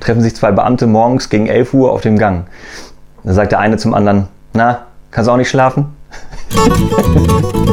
Treffen sich zwei Beamte morgens gegen 11 Uhr auf dem Gang. Da sagt der eine zum anderen, na, kannst du auch nicht schlafen?